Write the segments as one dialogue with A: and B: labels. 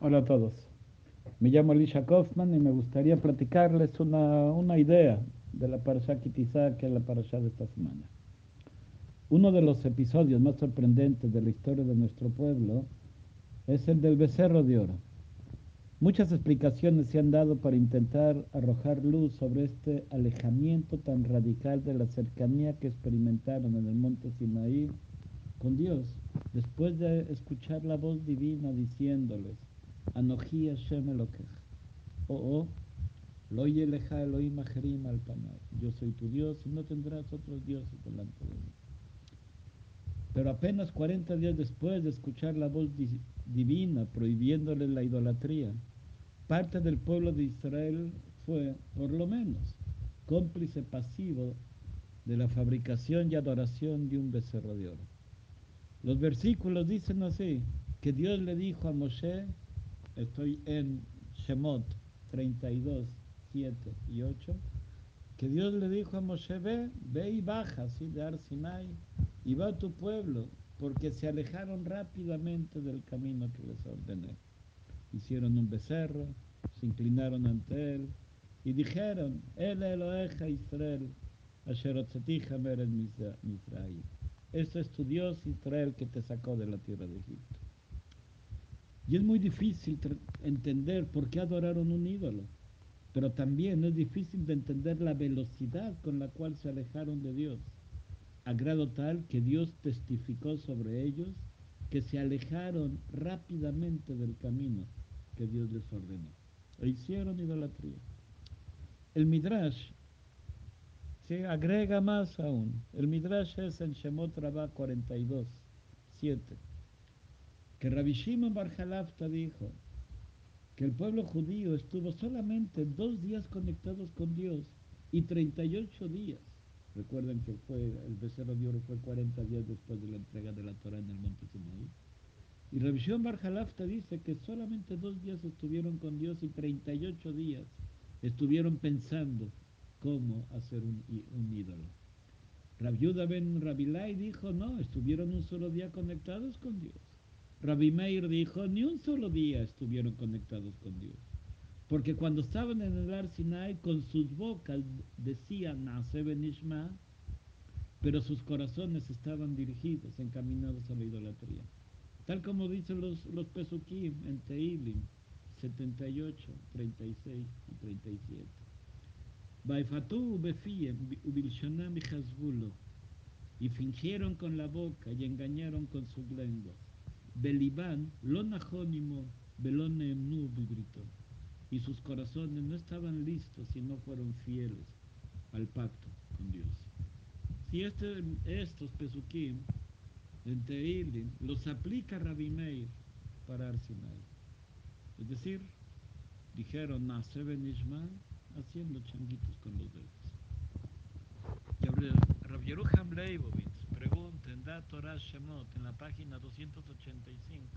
A: Hola a todos. Me llamo Alicia Kaufman y me gustaría platicarles una, una idea de la Parashá Kitizá, que es la Parashá de esta semana. Uno de los episodios más sorprendentes de la historia de nuestro pueblo es el del becerro de oro. Muchas explicaciones se han dado para intentar arrojar luz sobre este alejamiento tan radical de la cercanía que experimentaron en el monte Sinaí con Dios, después de escuchar la voz divina diciéndoles, Anoji Hashem Elokej, o lo Yeleja Elohim Ajerim al yo soy tu Dios y no tendrás otros dioses delante de mí. Pero apenas 40 días después de escuchar la voz divina prohibiéndoles la idolatría, parte del pueblo de Israel fue, por lo menos, cómplice pasivo de la fabricación y adoración de un becerro de oro. Los versículos dicen así, que Dios le dijo a Moshe, estoy en Shemot 32, 7 y 8, que Dios le dijo a Moshe, ve, ve y baja, así de Ar Sinai, y va a tu pueblo, porque se alejaron rápidamente del camino que les ordené. Hicieron un becerro, se inclinaron ante él, y dijeron, El Eloheja Israel, Asherotzatija Mered Misraim. Este es tu Dios Israel que te sacó de la tierra de Egipto. Y es muy difícil entender por qué adoraron un ídolo, pero también es difícil de entender la velocidad con la cual se alejaron de Dios, a grado tal que Dios testificó sobre ellos que se alejaron rápidamente del camino que Dios les ordenó. E hicieron idolatría. El Midrash se agrega más aún. El Midrash es en Shemot Rabá 42, 7 que Rabbi Shimon Bar dijo que el pueblo judío estuvo solamente dos días conectados con Dios y 38 días. Recuerden que fue el becerro de oro fue 40 días después de la entrega de la Torah en el monte Sinaí. Y Rabbi Shimon Bar dice que solamente dos días estuvieron con Dios y 38 días estuvieron pensando cómo hacer un, ídolo. Rabbi ben Rabilai dijo, no, estuvieron un solo día conectados con Dios. Rabbi Meir dijo, ni un solo día estuvieron conectados con Dios. Porque cuando estaban en el Ar Sinai, con sus bocas decían Benishma, pero sus corazones estaban dirigidos, encaminados a la idolatría. Tal como dicen los, los Pesukim en Teilim 78, 36 y 37. Y fingieron con la boca y engañaron con sus lenguas Belibán, lo najónimo, nu gritó. Y sus corazones no estaban listos y no fueron fieles al pacto con Dios. Si este, estos pesukim en Tehilim los aplica Rabbi Meir para Arsinai. Es decir, dijeron Naseben Ishmael haciendo changuitos con los dedos. Y en la página 285,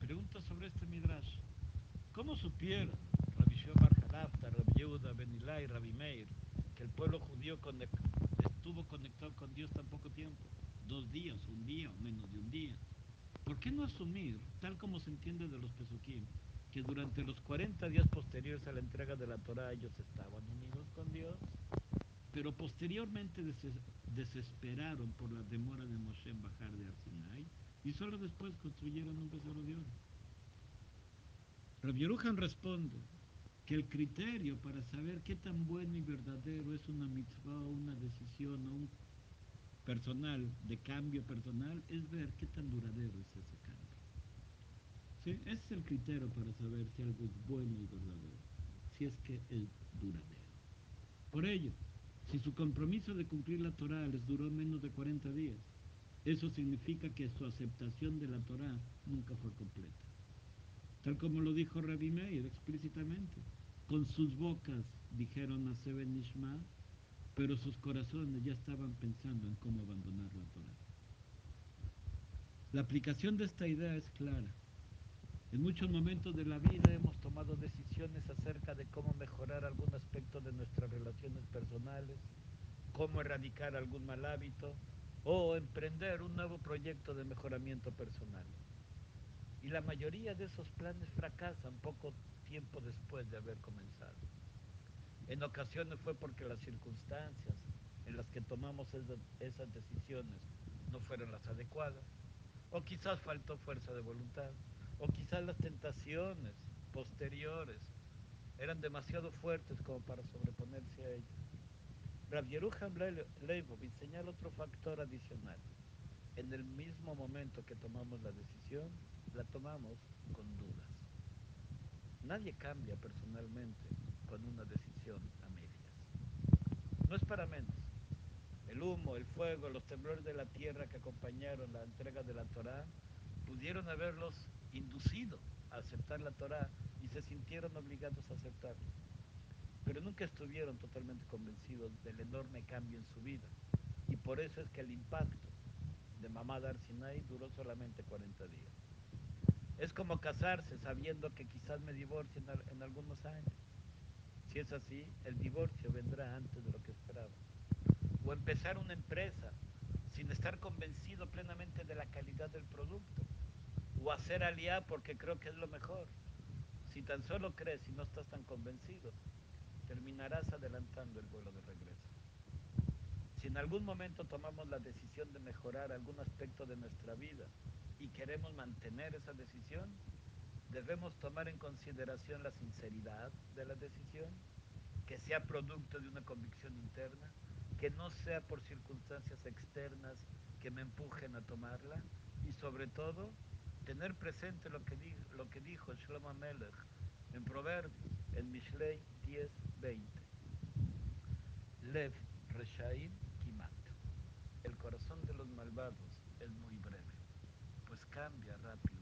A: pregunta sobre este Midrash. ¿Cómo supieron Rabbi Shimon Rabbi Yehuda Benilai, Rabbi Meir, que el pueblo judío estuvo conectado con Dios tan poco tiempo? Dos días, un día menos de un día. ¿Por qué no asumir, tal como se entiende de los Pesukim, que durante los 40 días posteriores a la entrega de la Torah ellos estaban unidos con Dios? Pero posteriormente desesperaron por la demora de Moshe en bajar de Arsinai y solo después construyeron un becerro de oro. Rabbi responde que el criterio para saber qué tan bueno y verdadero es una mitzvah o una decisión o un personal, de cambio personal, es ver qué tan duradero es ese cambio. ¿Sí? Ese es el criterio para saber si algo es bueno y verdadero, si es que es duradero. Por ello, si su compromiso de cumplir la Torah les duró menos de 40 días, eso significa que su aceptación de la Torah nunca fue completa. Tal como lo dijo Rabbi Meir explícitamente, con sus bocas dijeron a Seben Nishma, pero sus corazones ya estaban pensando en cómo abandonar la Torah. La aplicación de esta idea es clara. En muchos momentos de la vida hemos tomado decisiones acerca de cómo mejorar algún aspecto de nuestras relaciones personales, cómo erradicar algún mal hábito o emprender un nuevo proyecto de mejoramiento personal. Y la mayoría de esos planes fracasan poco tiempo después de haber comenzado. En ocasiones fue porque las circunstancias en las que tomamos esas decisiones no fueron las adecuadas, o quizás faltó fuerza de voluntad, o quizás las tentaciones posteriores eran demasiado fuertes como para sobreponerse a ellas. Rav Yeruham Leibovitz señala otro factor adicional. En el mismo momento que tomamos la decisión, la tomamos con dudas. Nadie cambia personalmente con una decisión a medias. No es para menos. El humo, el fuego, los temblores de la tierra que acompañaron la entrega de la Torá pudieron haberlos inducido a aceptar la Torá y se sintieron obligados a aceptarla. Pero nunca estuvieron totalmente convencidos del enorme cambio en su vida. Y por eso es que el impacto de Mamá Sinai duró solamente 40 días. Es como casarse sabiendo que quizás me divorcie en, en algunos años. Si es así, el divorcio vendrá antes de lo que esperaba. O empezar una empresa sin estar convencido plenamente de la calidad del producto. O hacer aliá porque creo que es lo mejor. Si tan solo crees y no estás tan convencido, terminarás adelantando el vuelo de regreso. Si en algún momento tomamos la decisión de mejorar algún aspecto de nuestra vida y queremos mantener esa decisión, debemos tomar en consideración la sinceridad de la decisión, que sea producto de una convicción interna, que no sea por circunstancias externas que me empujen a tomarla y sobre todo tener presente lo que, dijo Shlomo Melech en Proverbios, en Mishlei 10, 20. Lev Reshaim Kimat. El corazón de los malvados es muy breve pues cambia rápido